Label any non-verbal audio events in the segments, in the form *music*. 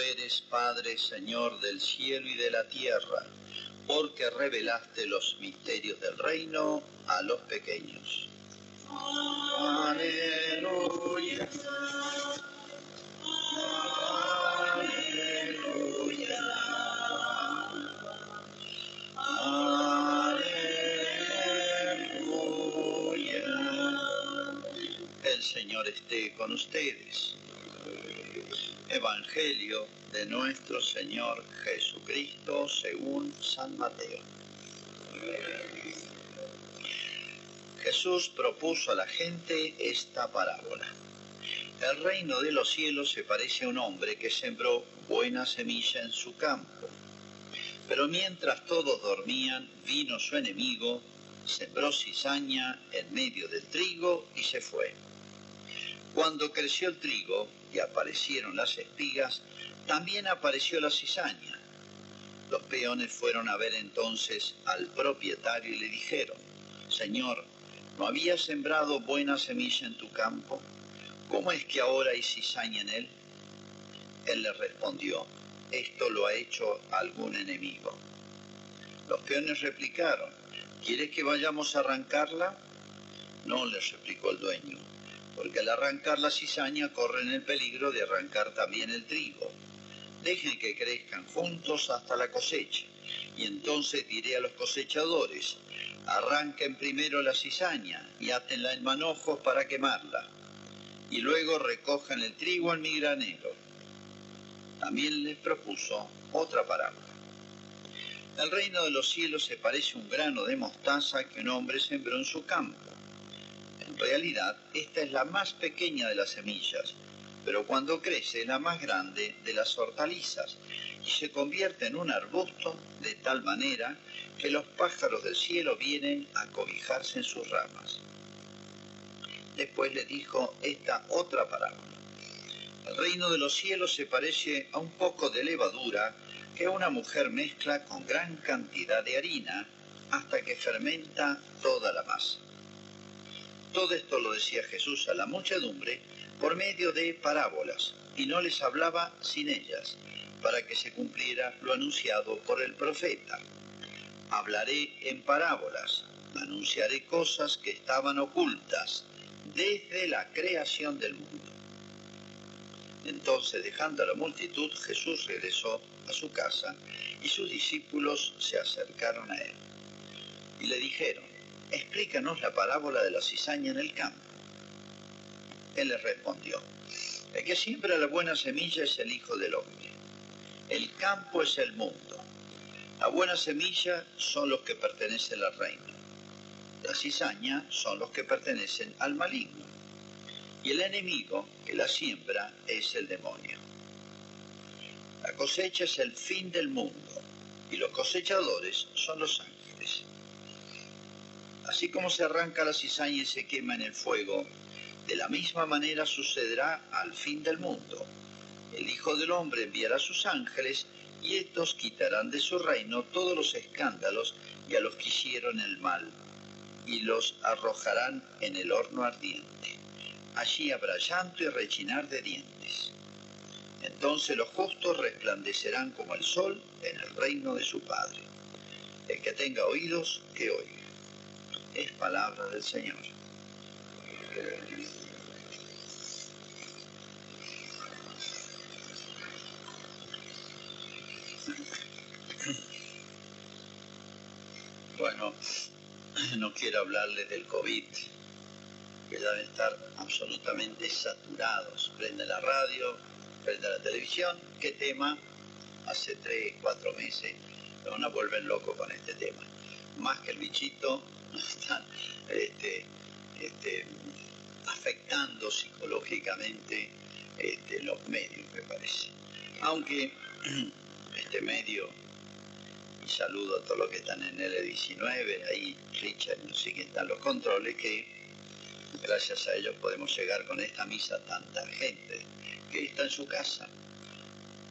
Eres, Padre, Señor del cielo y de la tierra, porque revelaste los misterios del reino a los pequeños. Aleluya. Aleluya. Aleluya. El Señor esté con ustedes. Evangelio de nuestro Señor Jesucristo según San Mateo. Jesús propuso a la gente esta parábola. El reino de los cielos se parece a un hombre que sembró buena semilla en su campo. Pero mientras todos dormían, vino su enemigo, sembró cizaña en medio del trigo y se fue. Cuando creció el trigo y aparecieron las espigas, también apareció la cizaña. Los peones fueron a ver entonces al propietario y le dijeron, Señor, ¿no había sembrado buena semilla en tu campo? ¿Cómo es que ahora hay cizaña en él? Él le respondió, esto lo ha hecho algún enemigo. Los peones replicaron, ¿quieres que vayamos a arrancarla? No, les replicó el dueño porque al arrancar la cizaña corren el peligro de arrancar también el trigo. Dejen que crezcan juntos hasta la cosecha, y entonces diré a los cosechadores, arranquen primero la cizaña y átenla en manojos para quemarla, y luego recojan el trigo en mi granero. También les propuso otra parábola. El reino de los cielos se parece a un grano de mostaza que un hombre sembró en su campo realidad, esta es la más pequeña de las semillas, pero cuando crece la más grande de las hortalizas y se convierte en un arbusto de tal manera que los pájaros del cielo vienen a cobijarse en sus ramas. Después le dijo esta otra parábola. El reino de los cielos se parece a un poco de levadura que una mujer mezcla con gran cantidad de harina hasta que fermenta toda la masa. Todo esto lo decía Jesús a la muchedumbre por medio de parábolas, y no les hablaba sin ellas, para que se cumpliera lo anunciado por el profeta. Hablaré en parábolas, anunciaré cosas que estaban ocultas desde la creación del mundo. Entonces, dejando a la multitud, Jesús regresó a su casa y sus discípulos se acercaron a él. Y le dijeron, explícanos la parábola de la cizaña en el campo. Él les respondió, el que siembra la buena semilla es el Hijo del Hombre. El campo es el mundo. La buena semilla son los que pertenecen al reino. La cizaña son los que pertenecen al maligno. Y el enemigo que la siembra es el demonio. La cosecha es el fin del mundo y los cosechadores son los ángeles. Así como se arranca la cizaña y se quema en el fuego, de la misma manera sucederá al fin del mundo. El Hijo del Hombre enviará sus ángeles y estos quitarán de su reino todos los escándalos y a los que hicieron el mal, y los arrojarán en el horno ardiente. Allí habrá llanto y rechinar de dientes. Entonces los justos resplandecerán como el sol en el reino de su Padre. El que tenga oídos, que oiga es palabra del Señor. Bueno, no quiero hablarles del COVID, que deben estar absolutamente saturados. Prende la radio, prende la televisión, ¿qué tema? Hace tres, cuatro meses lo van a volver loco con este tema. Más que el bichito, están este, este, afectando psicológicamente este, los medios, me parece. Aunque *clears throat* este medio, y saludo a todos los que están en L19, ahí Richard, no sé qué están los controles, que gracias a ellos podemos llegar con esta misa a tanta gente que está en su casa,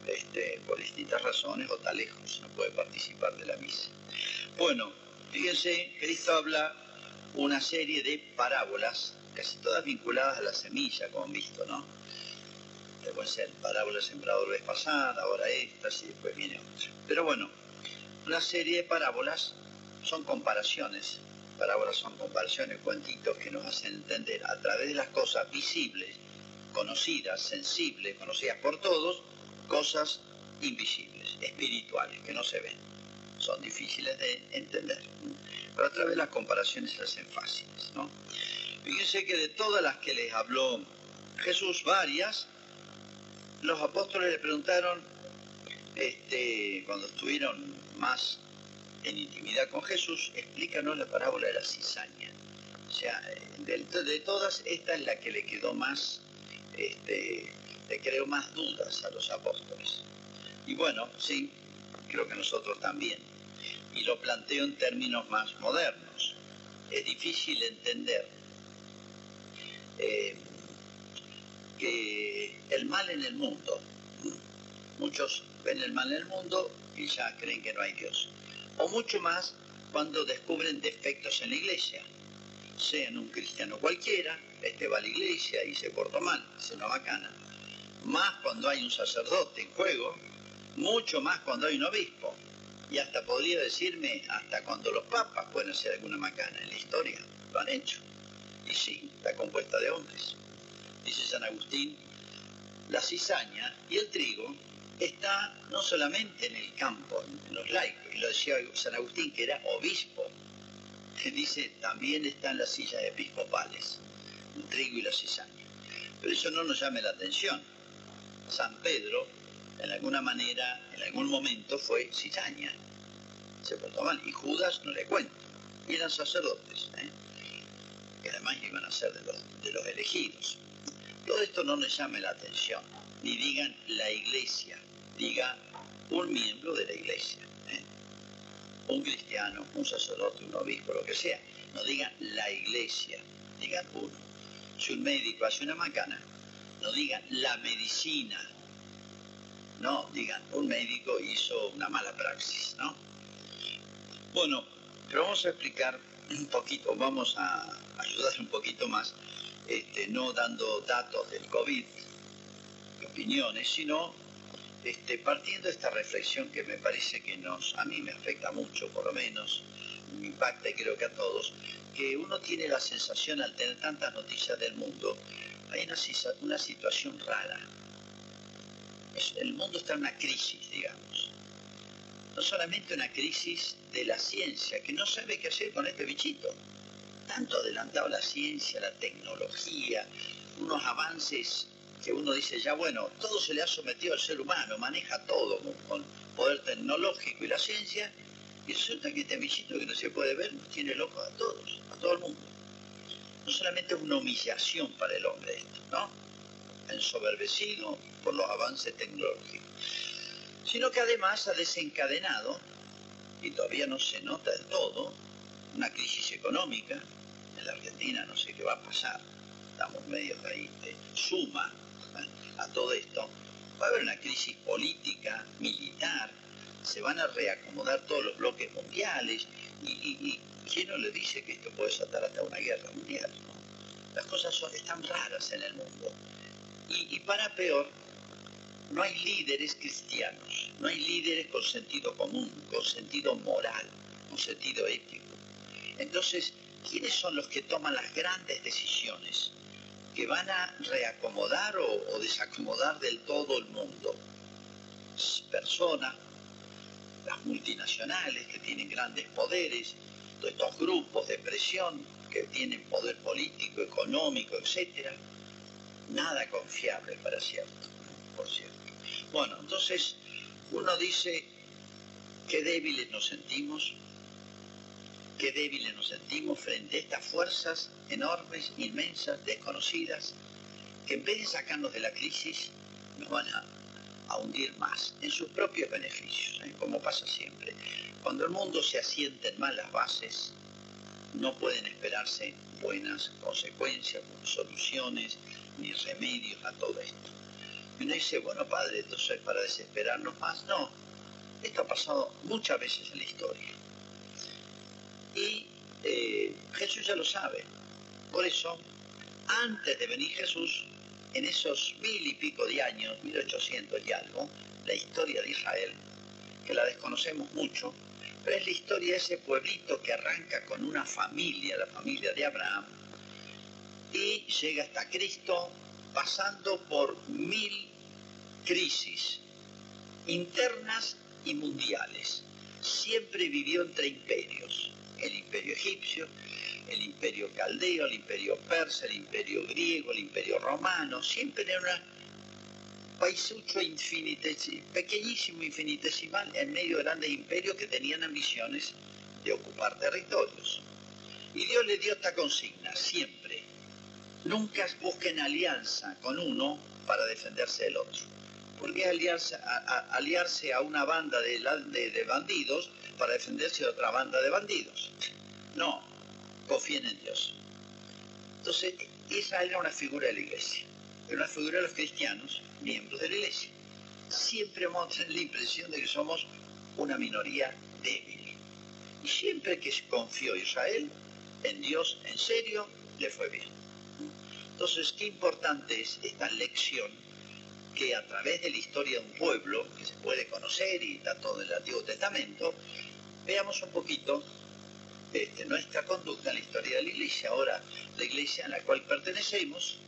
este, por distintas razones o está lejos, no puede participar de la misa. Bueno, Fíjense, Cristo habla una serie de parábolas, casi todas vinculadas a la semilla, como han visto, ¿no? puede ser parábola sembrador vez pasada, ahora esta, y después viene otra. Pero bueno, una serie de parábolas son comparaciones. Parábolas son comparaciones, cuentitos que nos hacen entender a través de las cosas visibles, conocidas, sensibles, conocidas por todos, cosas invisibles, espirituales, que no se ven. Difíciles de entender. Pero a través de las comparaciones se hacen fáciles. ¿no? Fíjense que de todas las que les habló Jesús, varias, los apóstoles le preguntaron, este, cuando estuvieron más en intimidad con Jesús, explícanos la parábola de la cizaña. O sea, de, todas, esta es la que le quedó más, este, le creó más dudas a los apóstoles. Y bueno, sí, creo que nosotros también. Y lo planteo en términos más modernos. Es difícil entender eh, que el mal en el mundo, muchos ven el mal en el mundo y ya creen que no hay Dios. O mucho más cuando descubren defectos en la iglesia. Sean un cristiano cualquiera, este va a la iglesia y se portó mal, es una bacana. Más cuando hay un sacerdote en juego, mucho más cuando hay un obispo. Y hasta podría decirme, hasta cuando los papas pueden hacer alguna macana en la historia, lo han hecho. Y sí, está compuesta de hombres. Dice San Agustín, la cizaña y el trigo está no solamente en el campo, en los laicos, y lo decía San Agustín que era obispo, *laughs* dice también está en las sillas episcopales, el trigo y la cizaña. Pero eso no nos llame la atención. San Pedro, en alguna manera, en algún momento fue cizaña, se portó mal, y Judas no le cuento, y eran sacerdotes, ¿eh? que además iban a ser de los, elegidos. Todo esto no les llame la atención, ni digan la iglesia, diga un miembro de la iglesia, ¿eh? un cristiano, un sacerdote, un obispo, lo que sea. No digan la iglesia, digan uno. Si un médico hace una macana, no digan la medicina, no, digan un médico hizo una mala praxis, ¿no? Bueno, pero vamos a explicar un poquito, vamos a ayudar un poquito más, este, no dando datos del COVID, opiniones, sino este, partiendo de esta reflexión que me parece que nos, a mí me afecta mucho, por lo menos, me impacta y creo que a todos, que uno tiene la sensación al tener tantas noticias del mundo, hay una, una situación rara. El mundo está en una crisis, digamos. No solamente una crisis de la ciencia, que no sabe qué hacer con este bichito. Tanto adelantado la ciencia, la tecnología, unos avances que uno dice ya, bueno, todo se le ha sometido al ser humano, maneja todo con, poder tecnológico y la ciencia, y resulta que este bichito que no se puede ver nos tiene locos a todos, a todo el mundo. No solamente es una humillación para el hombre esto, ¿no? Ensoberbecido por los avances tecnológicos, sino que además ha desencadenado, y todavía no se nota del todo, una crisis económica. En la Argentina no sé qué va a pasar, estamos medio ahí, de suma a todo esto, va a haber una crisis política, militar, se van a reacomodar todos los bloques mundiales y, ¿quién no le dice que esto puede saltar hasta una guerra mundial? Las cosas son, están raras en el mundo. Y, para peor, no hay líderes cristianos, no hay líderes con sentido común, con sentido moral, con sentido ético. Entonces, ¿quiénes son los que toman las grandes decisiones? que van a reacomodar o, desacomodar del todo el mundo. Personas, las multinacionales que tienen grandes poderes, todos estos grupos de presión que tienen poder político, económico, etc. Nada confiable para cierto, por cierto. Bueno, entonces uno dice, qué débiles nos sentimos, qué débiles nos sentimos frente a estas fuerzas enormes, inmensas, desconocidas, que en vez de sacarnos de la crisis, nos van a, hundir más en sus propios beneficios, ¿eh? como pasa siempre. Cuando el mundo se asienta en malas bases, no pueden esperarse buenas consecuencias, soluciones, ni remedios a todo esto. Y uno dice, bueno, padre, entonces es para desesperarnos más. No, esto ha pasado muchas veces en la historia. Y eh, Jesús ya lo sabe. Por eso, antes de venir Jesús, en esos mil y pico de años, 1800 y algo, la historia de Israel, que la desconocemos mucho, pero es la historia de ese pueblito que arranca con una familia, la familia de Abraham, y llega hasta Cristo pasando por mil crisis internas y mundiales. Siempre vivió entre imperios, el imperio egipcio, el imperio caldeo, el imperio persa, el imperio griego, el imperio romano, siempre era un paisucho infinitesimal, pequeñísimo, infinitesimal, en medio de grandes imperios que tenían ambiciones de ocupar territorios. Y Dios le dio esta consigna, siempre. Nunca busquen alianza con uno para defenderse del otro. Porque aliarse a, aliarse a una banda de, bandidos para defenderse de otra banda de bandidos. No, confíen en Dios. Entonces, Israel era una figura de la iglesia, era una figura de los cristianos, miembros de la iglesia. Siempre tener la impresión de que somos una minoría débil. Y siempre que confió Israel en Dios en serio, le fue bien. Entonces, qué importante es esta lección que a través de la historia de un pueblo, que se puede conocer y está todo en el Antiguo Testamento, veamos un poquito este, nuestra conducta en la historia de la iglesia. Ahora, la iglesia a la cual pertenecemos,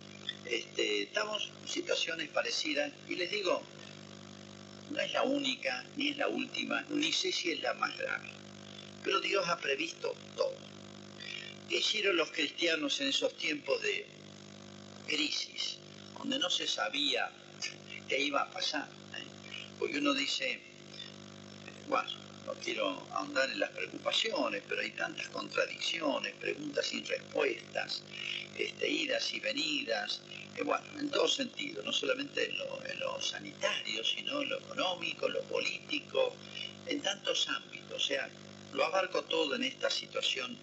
este, estamos en situaciones parecidas y les digo, no es la única, ni es la última, ni sé si es la más grave. Pero Dios ha previsto todo. ¿Qué hicieron los cristianos en esos tiempos de crisis, donde no se sabía qué iba a pasar? ¿eh? Porque uno dice, bueno, no quiero ahondar en las preocupaciones, pero hay tantas contradicciones, preguntas sin respuestas, este, idas y venidas, que bueno, en todo sentido, no solamente en lo, sanitario, sino en lo económico, en lo político, en tantos ámbitos. O sea, lo abarco todo en esta situación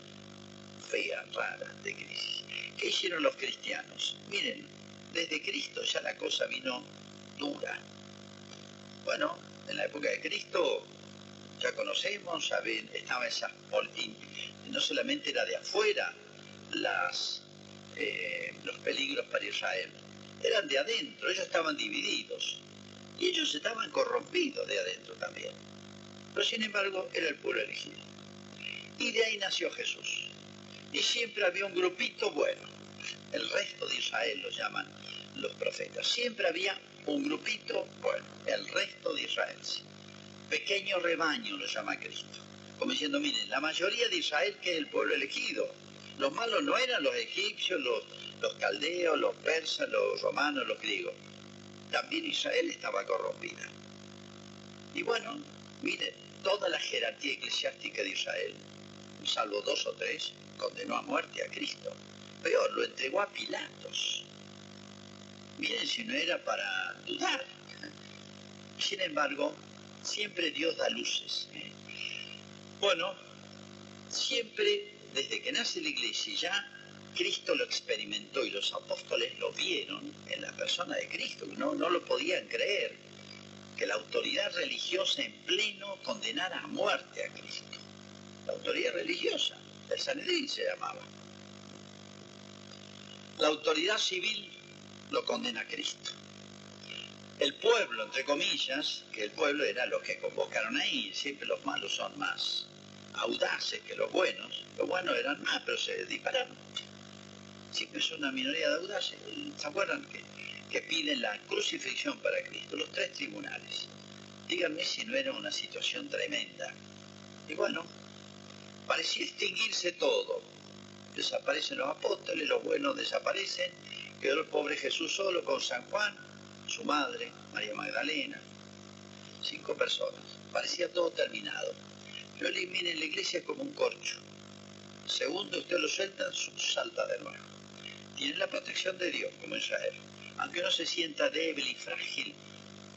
fea, rara, de crisis. ¿Qué hicieron los cristianos? Miren, desde Cristo ya la cosa vino dura. Bueno, en la época de Cristo ya conocemos, saben, estaba esa no solamente era de afuera las, eh, los peligros para Israel, eran de adentro, ellos estaban divididos y ellos estaban corrompidos de adentro también. Pero sin embargo era el pueblo elegido. Y de ahí nació Jesús. Y siempre había un grupito bueno. El resto de Israel lo llaman los profetas. Siempre había un grupito bueno. El resto de Israel pequeño rebaño lo llama Cristo. Como diciendo, miren, la mayoría de Israel que es el pueblo elegido. Los malos no eran los egipcios, los, los caldeos, los persas, los romanos, los griegos. También Israel estaba corrompida. Y bueno, miren, toda la jerarquía eclesiástica de Israel, salvo dos o tres, condenó a muerte a Cristo. Peor, lo entregó a Pilatos. Miren si no era para dudar. Sin embargo, siempre Dios da luces. ¿eh? Bueno, siempre desde que nace la iglesia ya Cristo lo experimentó y los apóstoles lo vieron en la persona de Cristo, no, no lo podían creer, que la autoridad religiosa en pleno condenara a muerte a Cristo. La autoridad religiosa, el Sanedrín se llamaba. La autoridad civil lo condena a Cristo el pueblo, entre comillas, que el pueblo era los que convocaron ahí, siempre los malos son más audaces que los buenos, los buenos eran más, pero se dispararon. Siempre es una minoría de audaces. ¿Se acuerdan que, que piden la crucifixión para Cristo? Los tres tribunales. Díganme si no era una situación tremenda. Y bueno, parecía extinguirse todo. Desaparecen los apóstoles, los buenos desaparecen, quedó el pobre Jesús solo con San Juan, su madre, María Magdalena, cinco personas. Parecía todo terminado. Yo le miren la iglesia como un corcho. Segundo, usted lo suelta, salta de nuevo. Tiene la protección de Dios, como Israel. Aunque no se sienta débil y frágil,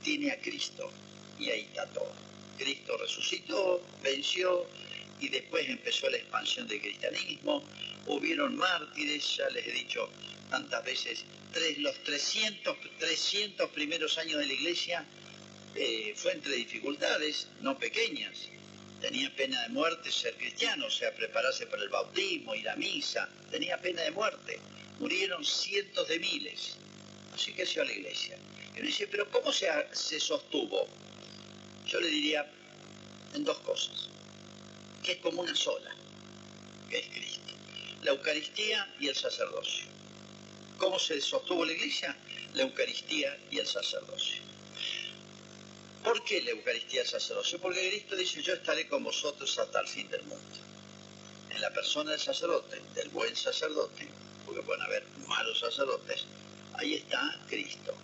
tiene a Cristo. Y ahí está todo. Cristo resucitó, venció y después empezó la expansión del cristianismo. Hubieron mártires, ya les he dicho tantas veces, los 300, 300 primeros años de la iglesia eh, fue entre dificultades, no pequeñas. Tenía pena de muerte ser cristiano, o sea, prepararse para el bautismo, ir a misa. Tenía pena de muerte. Murieron cientos de miles. Así creció la iglesia. Y uno dice, pero ¿cómo se, se sostuvo? Yo le diría en dos cosas, que es como una sola, que es Cristo. La Eucaristía y el sacerdocio. ¿Cómo se sostuvo la iglesia? La Eucaristía y el sacerdocio. ¿Por qué la Eucaristía y el sacerdocio? Porque Cristo dice, yo estaré con vosotros hasta el fin del mundo. En la persona del sacerdote, del buen sacerdote, porque pueden haber malos sacerdotes, ahí está Cristo.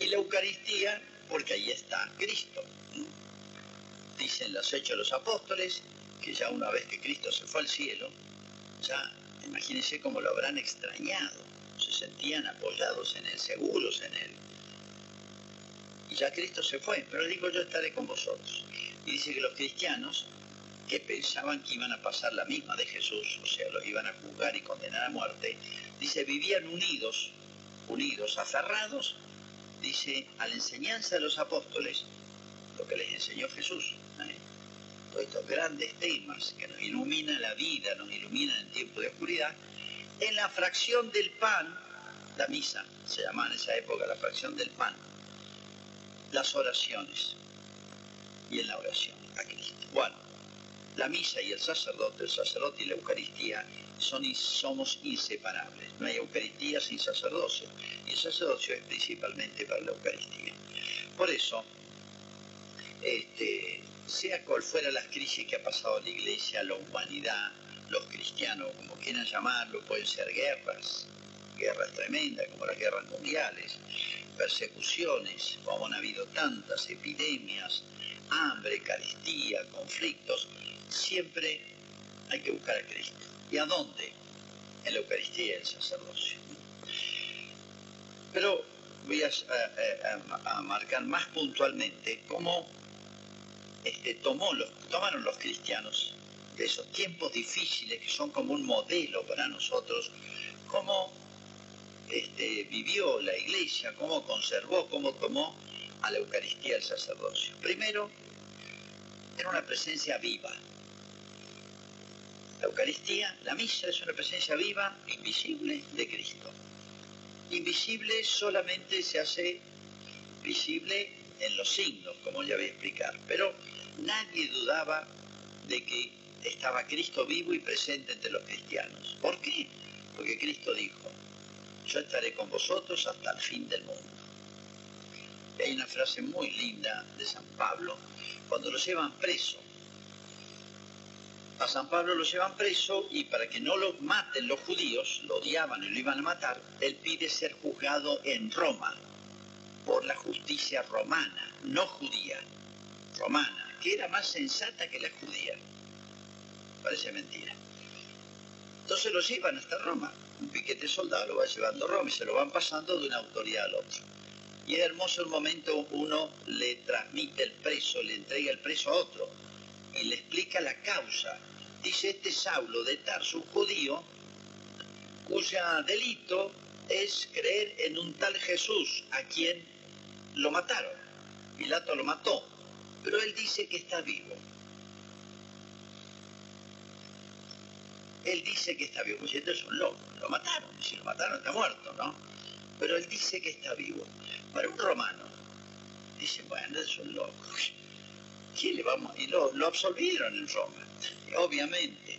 Y la Eucaristía, porque ahí está Cristo. Dicen los hechos de los apóstoles ya una vez que Cristo se fue al cielo, ya imagínense cómo lo habrán extrañado, se sentían apoyados en él, seguros en él. Y ya Cristo se fue, pero digo yo estaré con vosotros. Y dice que los cristianos que pensaban que iban a pasar la misma de Jesús, o sea, los iban a juzgar y condenar a muerte, dice, vivían unidos, unidos, aferrados, dice, a la enseñanza de los apóstoles, lo que les enseñó Jesús. ¿eh? Estos grandes temas que nos iluminan la vida, nos iluminan en tiempo de oscuridad, en la fracción del pan, la misa, se llamaba en esa época la fracción del pan, las oraciones y en la oración a Cristo. Bueno, la misa y el sacerdote, el sacerdote y la Eucaristía son, somos inseparables. No hay Eucaristía sin sacerdocio. Y el sacerdocio es principalmente para la Eucaristía. Por eso, este, sea cual fuera las crisis que ha pasado la Iglesia, la humanidad, los cristianos, como quieran llamarlo, pueden ser guerras, guerras tremendas como las guerras mundiales, persecuciones, como han habido tantas epidemias, hambre, carestía, conflictos, siempre hay que buscar a Cristo. ¿Y a dónde? En la Eucaristía y el sacerdocio. Pero voy a, marcar más puntualmente cómo este, tomó los, tomaron los cristianos de esos tiempos difíciles que son como un modelo para nosotros, cómo este, vivió la iglesia, cómo conservó, cómo tomó a la Eucaristía el sacerdocio. Primero, era una presencia viva, la Eucaristía, la misa es una presencia viva, invisible de Cristo. Invisible solamente se hace visible en los signos, como ya voy a explicar, pero nadie dudaba de que estaba Cristo vivo y presente entre los cristianos. ¿Por qué? Porque Cristo dijo, yo estaré con vosotros hasta el fin del mundo. hay una frase muy linda de San Pablo, cuando lo llevan preso, a San Pablo lo llevan preso y para que no lo maten los judíos, lo odiaban y lo iban a matar, él pide ser juzgado en Roma por la justicia romana, no judía, romana, que era más sensata que la judía. Parece mentira. Entonces lo llevan hasta Roma. Un piquete soldado lo va llevando a Roma y se lo van pasando de una autoridad al otro. Y es hermoso el momento uno le transmite el preso, le entrega el preso a otro y le explica la causa. Dice, este Saulo de Tarso, judío, cuya delito es creer en un tal Jesús a quien lo mataron. Pilato lo mató, pero él dice que está vivo. Él dice que está vivo, esto es un loco, lo mataron, si lo mataron está muerto, ¿no? Pero él dice que está vivo. Para un romano, dice, bueno, es un loco le vamos? Y lo, absolvieron en Roma, obviamente.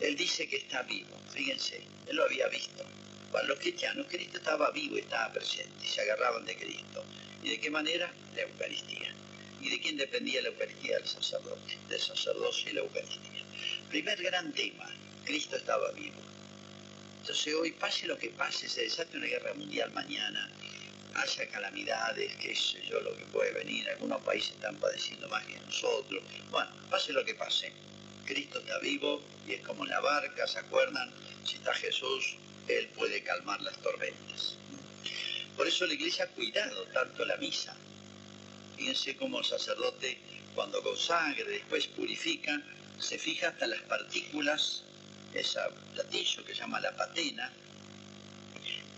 Él dice que está vivo, fíjense, él lo había visto. Para los cristianos, Cristo estaba vivo y estaba presente, y se agarraban de Cristo. ¿Y de qué manera? La Eucaristía. ¿Y de quién dependía la Eucaristía? Del sacerdote, del sacerdocio y la Eucaristía. Primer gran tema, Cristo estaba vivo. Entonces hoy, pase lo que pase, se desate una guerra mundial mañana, haya calamidades, qué sé yo, lo que puede venir, algunos países están padeciendo más que nosotros. Bueno, pase lo que pase, Cristo está vivo y es como en la barca, ¿se acuerdan? Si está Jesús, Él puede calmar las tormentas. Por eso la iglesia ha cuidado tanto la misa. Fíjense cómo el sacerdote, cuando consagre, después purifica, se fija hasta las partículas, ese platillo que se llama la patena,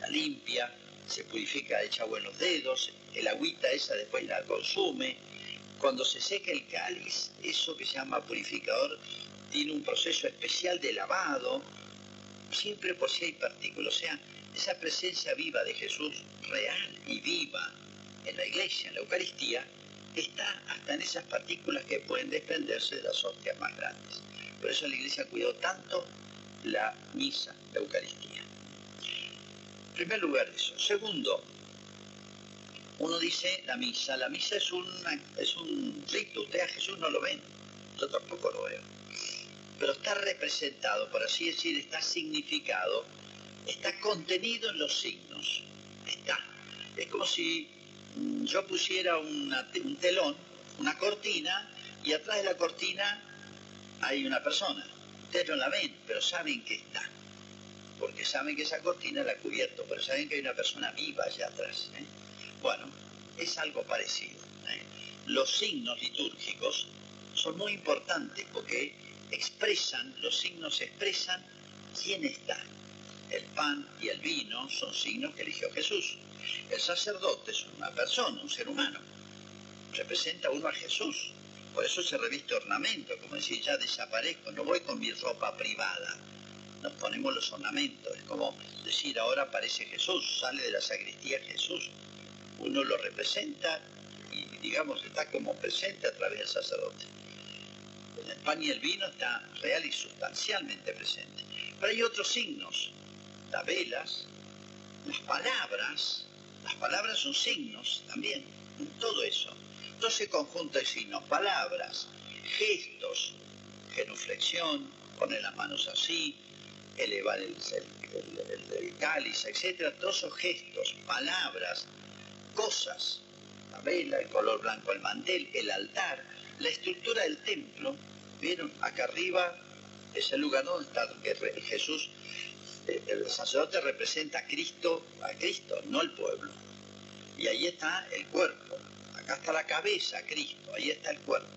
la limpia, se purifica, echa buenos dedos, el agüita esa después la consume. Cuando se seca el cáliz, eso que se llama purificador, tiene un proceso especial de lavado, siempre por si hay partículas. O sea, esa presencia viva de Jesús, real y viva en la iglesia, en la Eucaristía, está hasta en esas partículas que pueden desprenderse de las hostias más grandes. Por eso la iglesia cuidó tanto la misa, la Eucaristía. En primer lugar eso. Segundo, uno dice la misa. La misa es, es un rito. Usted a Jesús no lo ven. Yo tampoco lo veo. Pero está representado, por así decir, está significado, está contenido en los signos. Está. Es como si mm, yo pusiera un telón, una cortina, y atrás de la cortina hay una persona. Ustedes no la ven, pero saben que está. Porque saben que esa cortina la ha cubierto, pero saben que hay una persona viva allá atrás. ¿eh? Bueno, es algo parecido. ¿eh? Los signos litúrgicos son muy importantes porque expresan, los signos expresan quién está. El pan y el vino son signos que eligió Jesús. El sacerdote es una persona, un ser humano. Representa uno a Jesús. Por eso se reviste ornamento, como decir, ya desaparezco, no voy con mi ropa privada. Nos ponemos los ornamentos. Es como decir, ahora aparece Jesús, sale de la sacristía Jesús uno lo representa y digamos está como presente a través del sacerdote. El pan y el vino está real y sustancialmente presente. Pero hay otros signos, las velas, las palabras, las palabras son signos también, todo eso. Entonces conjunto de signos, palabras, gestos, genuflexión, poner las manos así, elevar el, el cáliz, etc. Todos esos gestos, palabras, cosas, la vela, el color blanco, el mantel, el altar, la estructura del templo. ¿Vieron? Acá arriba es el lugar donde está Jesús, eh, el sacerdote representa a Cristo, a Cristo, no al pueblo. Y ahí está el cuerpo. Acá está la cabeza, Cristo, ahí está el cuerpo.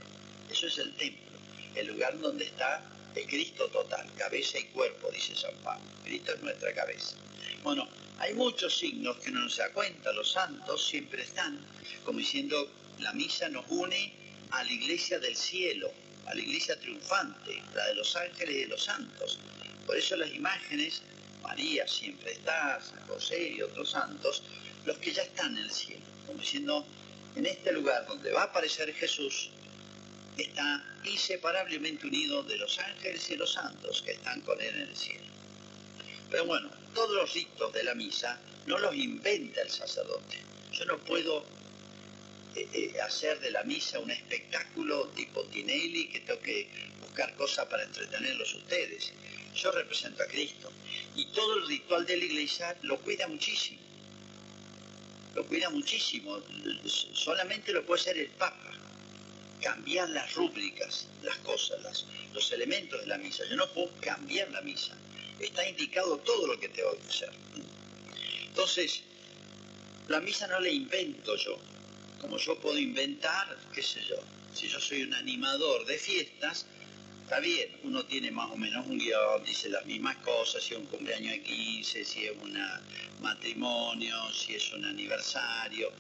Eso es el templo, el lugar donde está el Cristo total, cabeza y cuerpo, dice San Pablo. Cristo es nuestra cabeza. Bueno, hay muchos signos que uno no se da cuenta, los santos siempre están, como diciendo, la misa nos une a la iglesia del cielo, a la iglesia triunfante, la de los ángeles y de los santos. Por eso las imágenes, María siempre está, San José y otros santos, los que ya están en el cielo, como diciendo, en este lugar donde va a aparecer Jesús, está inseparablemente unido de los ángeles y los santos que están con él en el cielo. Pero bueno, todos los ritos de la misa no los inventa el sacerdote. Yo no puedo hacer de la misa un espectáculo tipo Tinelli que tengo que buscar cosas para entretenerlos ustedes. Yo represento a Cristo. Y todo el ritual de la iglesia lo cuida muchísimo. Lo cuida muchísimo. Solamente lo puede hacer el Papa. Cambiar las rúbricas, las cosas, los elementos de la misa. Yo no puedo cambiar la misa está indicado todo lo que tengo que hacer. Entonces, la misa no la invento yo, como yo puedo inventar, qué sé yo, si yo soy un animador de fiestas, está bien, uno tiene más o menos un guion, dice las mismas cosas, si es un cumpleaños de 15, si es un matrimonio, si es un aniversario,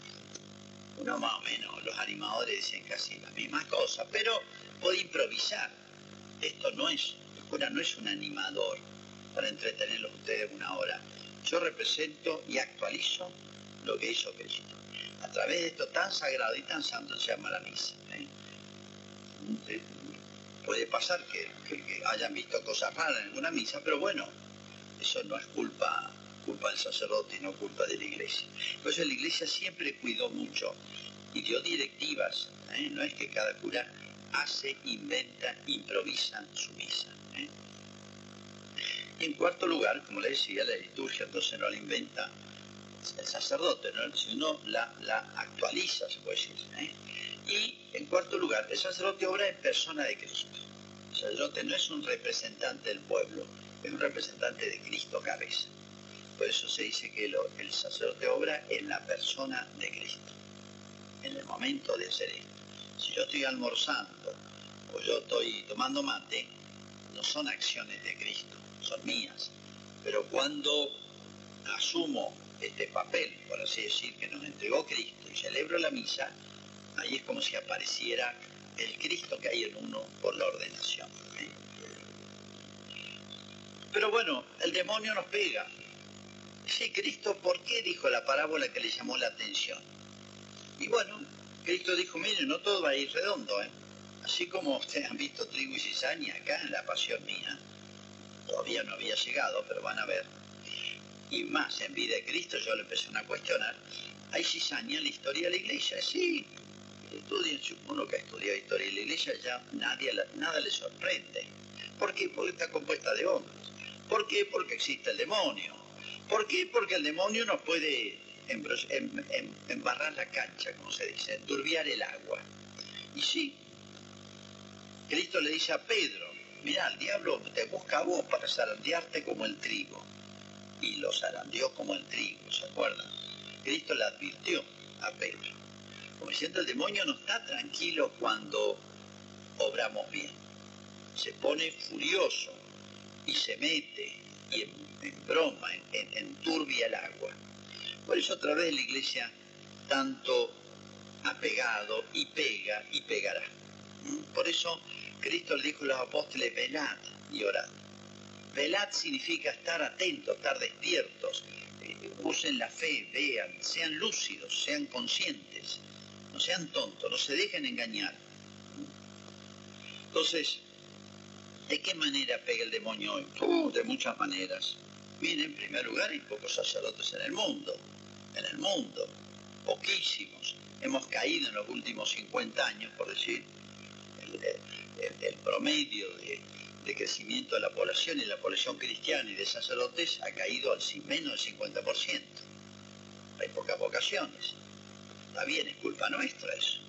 uno más o menos, los animadores dicen casi las mismas cosas, pero puede improvisar. Esto no es, el cura no es un animador, para entretenerlos ustedes una hora. Yo represento y actualizo lo que hizo Cristo. A través de esto tan sagrado y tan santo se llama la misa. ¿eh? Eh, puede pasar que, hayan visto cosas raras en alguna misa, pero bueno, eso no es culpa, culpa del sacerdote no culpa de la iglesia. Por eso la iglesia siempre cuidó mucho y dio directivas. ¿eh? No es que cada cura hace, inventa, improvisa su misa. Y en cuarto lugar, como le decía, la liturgia entonces no la inventa el sacerdote, sino la, la actualiza, se puede decir. ¿eh? Y en cuarto lugar, el sacerdote obra en persona de Cristo. El sacerdote no es un representante del pueblo, es un representante de Cristo cabeza. Por eso se dice que el sacerdote obra en la persona de Cristo, en el momento de hacer esto. Si yo estoy almorzando o yo estoy tomando mate, no son acciones de Cristo, son mías. Pero cuando asumo este papel, por así decir, que nos entregó Cristo y celebro la misa, ahí es como si apareciera el Cristo que hay en uno por la ordenación. Pero bueno, el demonio nos pega. Sí, Cristo, ¿por qué dijo la parábola que le llamó la atención? Y bueno, Cristo dijo, mire, no todo va a ir redondo, ¿eh? Así como ustedes han visto trigo y cizaña acá en la pasión mía, todavía no había llegado, pero van a ver. Y más, en vida de Cristo yo le empecé a cuestionar, ¿hay cizaña en la historia de la iglesia? Sí, estudien, uno que ha estudiado historia de la iglesia ya nadie, nada le sorprende. ¿Por qué? Porque está compuesta de hombres. ¿Por qué? Porque existe el demonio. ¿Por qué? Porque el demonio nos puede embarrar la cancha, como se dice, enturbiar el agua. Y sí, Cristo le dice a Pedro, mira, el diablo te busca a vos para zarandearte como el trigo. Y lo zarandeó como el trigo, ¿se acuerdan? Cristo le advirtió a Pedro. Como diciendo, el demonio no está tranquilo cuando obramos bien. Se pone furioso y se mete y en, broma, en, enturbia el agua. Por eso otra vez la iglesia tanto ha pegado y pega y pegará. Por eso Cristo le dijo a los apóstoles, velad y orad. Velad significa estar atentos, estar despiertos, eh, usen la fe, vean, sean lúcidos, sean conscientes, no sean tontos, no se dejen engañar. Entonces, ¿de qué manera pega el demonio hoy? Uh, de muchas maneras. Miren, en primer lugar, hay pocos sacerdotes en el mundo, en el mundo, poquísimos. Hemos caído en los últimos 50 años, por decir, el, promedio de, crecimiento de la población y la población cristiana y de sacerdotes ha caído al menos del 50%. Hay pocas vocaciones. Está bien, es culpa nuestra eso,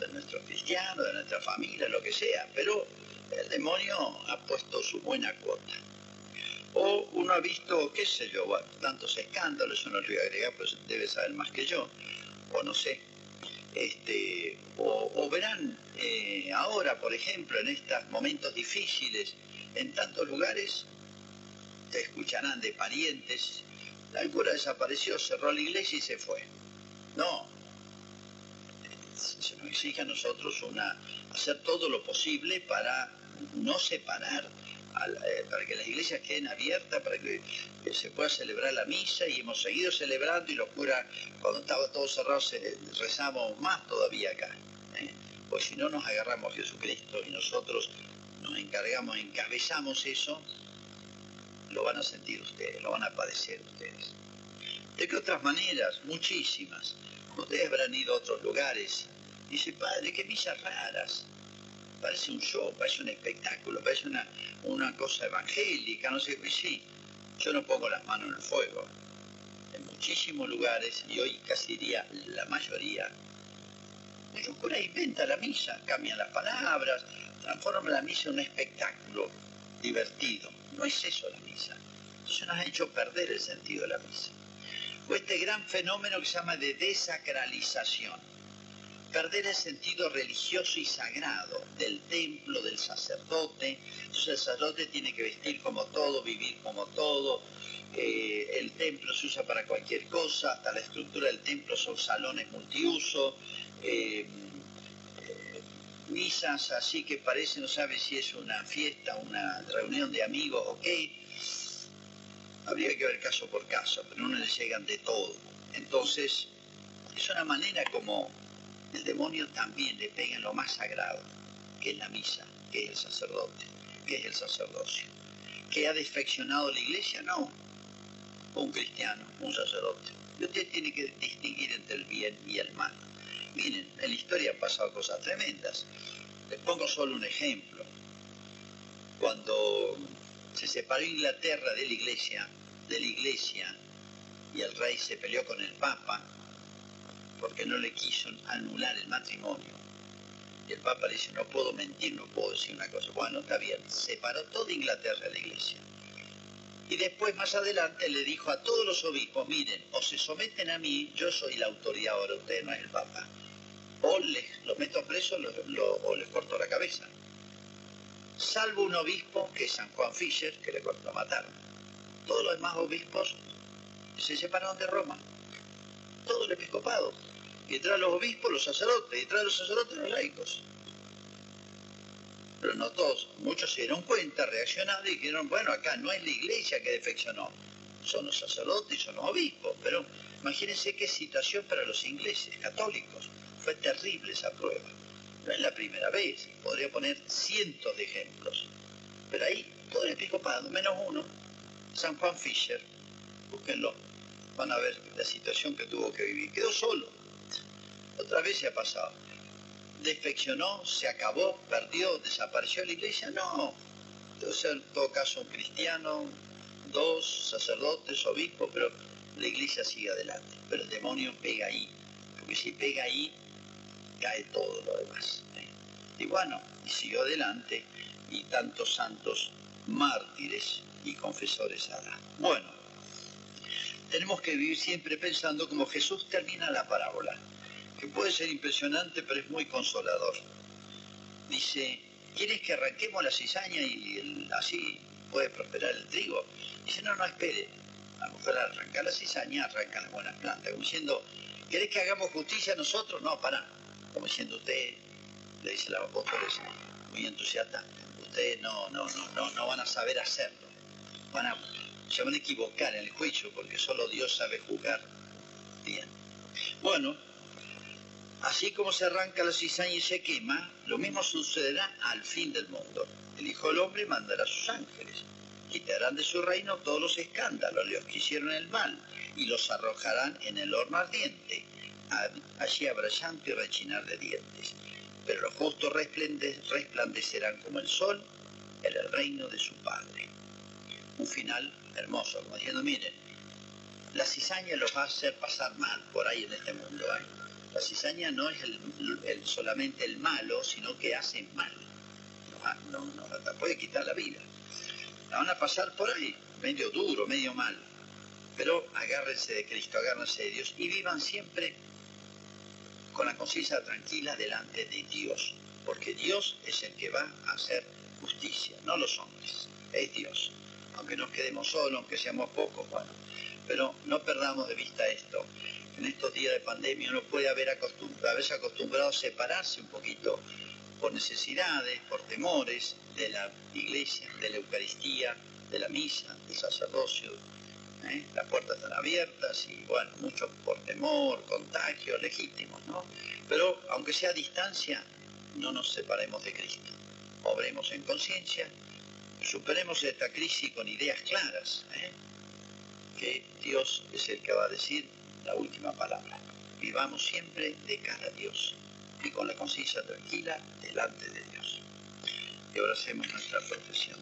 de nuestros cristianos, de nuestra familia, lo que sea, pero el demonio ha puesto su buena cuota. O uno ha visto, qué sé yo, tantos escándalos, yo no le voy a agregar, pues debe saber más que yo, o no sé, este, o, verán eh, ahora, por ejemplo, en estos momentos difíciles, en tantos lugares, te escucharán de parientes, la cura desapareció, cerró la iglesia y se fue. No, se nos exige a nosotros una, hacer todo lo posible para no separar eh, para que las iglesias queden abiertas, para que, se pueda celebrar la misa y hemos seguido celebrando y los curas cuando estaba todo cerrado rezamos más todavía acá. Pues si no nos agarramos a Jesucristo y nosotros nos encargamos, encabezamos eso, lo van a sentir ustedes, lo van a padecer ustedes. ¿De qué otras maneras? Muchísimas. Ustedes habrán ido a otros lugares. Dice, padre, qué misas raras parece un show, parece un espectáculo, parece una, una cosa evangélica, no sé qué, sí. Yo no pongo las manos en el fuego. En muchísimos lugares, y hoy casi diría la mayoría, muchos curas inventan la misa, cambian las palabras, transforman la misa en un espectáculo divertido. No es eso la misa. Entonces nos ha hecho perder el sentido de la misa. O este gran fenómeno que se llama de desacralización perder el sentido religioso y sagrado del templo, del sacerdote. Entonces el sacerdote tiene que vestir como todo, vivir como todo. Eh, el templo se usa para cualquier cosa, hasta la estructura del templo son salones multiuso. Eh, eh, misas así que parece, no sabe si es una fiesta, una reunión de amigos o qué. Habría que ver caso por caso, pero no le llegan de todo. Entonces, es una manera como el demonio también le pega en lo más sagrado, que es la misa, que es el sacerdote, que es el sacerdocio. ¿Que ha defeccionado la iglesia? No. Un cristiano, un sacerdote. Y usted tiene que distinguir entre el bien y el mal. Miren, en la historia han pasado cosas tremendas. Les pongo solo un ejemplo. Cuando se separó Inglaterra de la iglesia, de la iglesia, y el rey se peleó con el papa, porque no le quiso anular el matrimonio. Y el Papa le dice, no puedo mentir, no puedo decir una cosa. Bueno, está bien, separó toda Inglaterra de la iglesia. Y después, más adelante, le dijo a todos los obispos, miren, o se someten a mí, yo soy la autoridad ahora, usted no es el Papa. O les, los meto presos o les corto la cabeza. Salvo un obispo, que es San Juan Fischer, que le cortó, mataron. Todos los demás obispos se separaron de Roma. Todo el episcopado y detrás los obispos, los sacerdotes, y detrás los sacerdotes, los laicos. Pero no todos, muchos se dieron cuenta, reaccionaron y dijeron, bueno, acá no es la iglesia que defeccionó, son los sacerdotes y son los obispos, pero imagínense qué situación para los ingleses católicos. Fue terrible esa prueba. No es la primera vez, podría poner cientos de ejemplos. Pero ahí todo el episcopado, menos uno, San Juan Fisher, búsquenlo, van a ver la situación que tuvo que vivir. Quedó solo. Otra vez se ha pasado. Defeccionó, se acabó, perdió, desapareció la iglesia. No. Debe ser en todo caso un cristiano, dos sacerdotes, obispos, pero la iglesia sigue adelante. Pero el demonio pega ahí. Porque si pega ahí, cae todo lo demás. ¿eh? Y bueno, y siguió adelante y tantos santos mártires y confesores hará. Bueno, tenemos que vivir siempre pensando como Jesús termina la parábola, que puede ser impresionante, pero es muy consolador. Dice, ¿quieres que arranquemos la cizaña y así puede prosperar el trigo? Dice, no, no, espere. A lo mejor arrancar la cizaña, arranca las buenas plantas. Como diciendo, ¿querés que hagamos justicia nosotros? No, para. Como diciendo, usted, le dice los apóstoles, muy entusiasta, ustedes no, no, no, no, no van a saber hacerlo. Van a, se van a equivocar en el juicio porque solo Dios sabe juzgar bien. Bueno, así como se arranca la cizaña y se quema, lo mismo sucederá al fin del mundo. El Hijo del Hombre mandará a sus ángeles. Quitarán de su reino todos los escándalos, los que hicieron el mal, y los arrojarán en el horno ardiente. Allí habrá llanto y rechinar de dientes pero los justos resplandecerán como el sol en el reino de su Padre. Un final hermoso, como diciendo, miren, la cizaña los va a hacer pasar mal por ahí en este mundo. ¿eh? La cizaña no es solamente el malo, sino que hace mal. No, no, no, puede quitar la vida. La van a pasar por ahí, medio duro, medio mal. Pero agárrense de Cristo, agárrense de Dios y vivan siempre con la conciencia tranquila delante de Dios, porque Dios es el que va a hacer justicia, no los hombres, es Dios. Aunque nos quedemos solos, aunque seamos pocos, bueno, pero no perdamos de vista esto. En estos días de pandemia uno puede haber acostumbrado, haberse acostumbrado a separarse un poquito por necesidades, por temores de la iglesia, de la Eucaristía, de la misa, del sacerdocio, ¿eh? las puertas están abiertas y bueno, mucho por temor, contagio, legítimos, ¿no? Pero aunque sea a distancia, no nos separemos de Cristo. Obremos en conciencia, superemos esta crisis con ideas claras, ¿eh? que Dios es el que va a decir la última palabra. Vivamos siempre de cara a Dios y con la conciencia tranquila delante de Dios. Y ahora hacemos nuestra profesión.